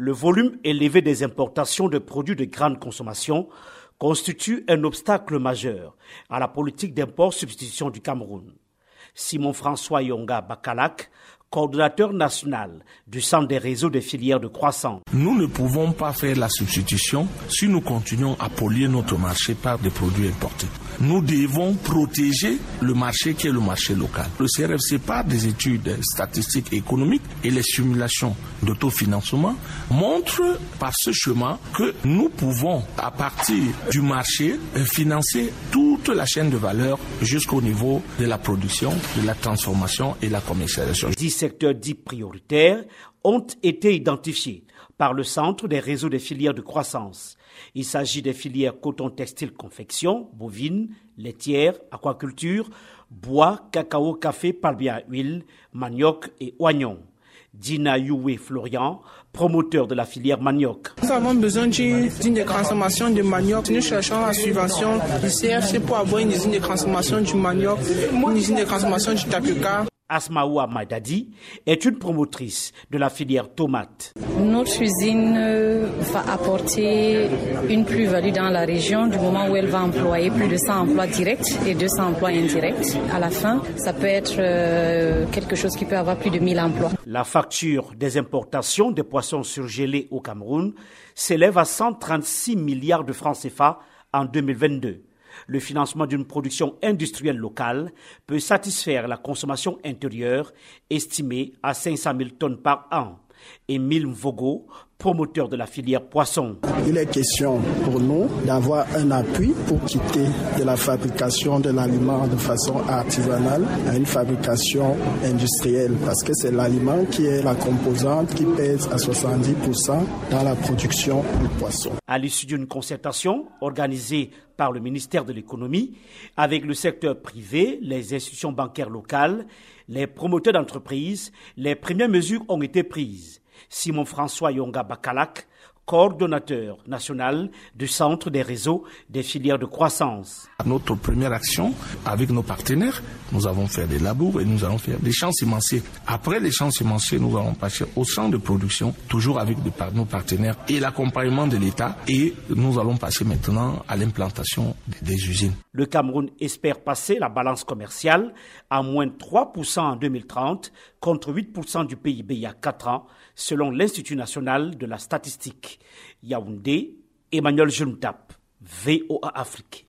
Le volume élevé des importations de produits de grande consommation constitue un obstacle majeur à la politique d'import-substitution du Cameroun. Simon-François Yonga Bakalak, coordonnateur national du Centre des réseaux des filières de croissance. Nous ne pouvons pas faire la substitution si nous continuons à polluer notre marché par des produits importés. Nous devons protéger le marché qui est le marché local. Le CRFC, par des études statistiques économiques et les simulations d'autofinancement, montre par ce chemin que nous pouvons, à partir du marché, financer toute la chaîne de valeur jusqu'au niveau de la production, de la transformation et la commercialisation secteurs dits prioritaires ont été identifiés par le Centre des réseaux des filières de croissance. Il s'agit des filières coton textile confection, bovine, laitière, aquaculture, bois, cacao, café, palmier à huile, manioc et oignon. Dina Youé Florian, promoteur de la filière manioc. Nous avons besoin d'une usine de transformation de manioc. Nous cherchons la subvention du CFC pour avoir une usine de transformation du manioc, une usine de transformation du tapioca. Asmaoua Madadi est une promotrice de la filière tomate. Notre usine euh, va apporter une plus-value dans la région du moment où elle va employer plus de 100 emplois directs et 200 emplois indirects. À la fin, ça peut être euh, quelque chose qui peut avoir plus de 1000 emplois. La facture des importations de poissons surgelés au Cameroun s'élève à 136 milliards de francs CFA en 2022 le financement d'une production industrielle locale peut satisfaire la consommation intérieure estimée à 500 000 tonnes par an. Émile Mvogo, promoteur de la filière poisson. Il est question pour nous d'avoir un appui pour quitter de la fabrication de l'aliment de façon artisanale à une fabrication industrielle parce que c'est l'aliment qui est la composante qui pèse à 70% dans la production du poisson. À l'issue d'une concertation organisée par le ministère de l'économie avec le secteur privé, les institutions bancaires locales, les promoteurs d'entreprises, les premières mesures ont été prises. Simon-François Yonga Bakalak, coordonnateur national du Centre des réseaux des filières de croissance. Notre première action avec nos partenaires, nous avons fait des labours et nous allons faire des champs sémenciers. Après les champs sémenciers, nous allons passer au champ de production, toujours avec nos partenaires et l'accompagnement de l'État. Et nous allons passer maintenant à l'implantation des usines. Le Cameroun espère passer la balance commerciale à moins de 3% en 2030 contre 8% du PIB il y a 4 ans, selon l'Institut national de la statistique. Yaoundé, Emmanuel Juntap, VOA Afrique.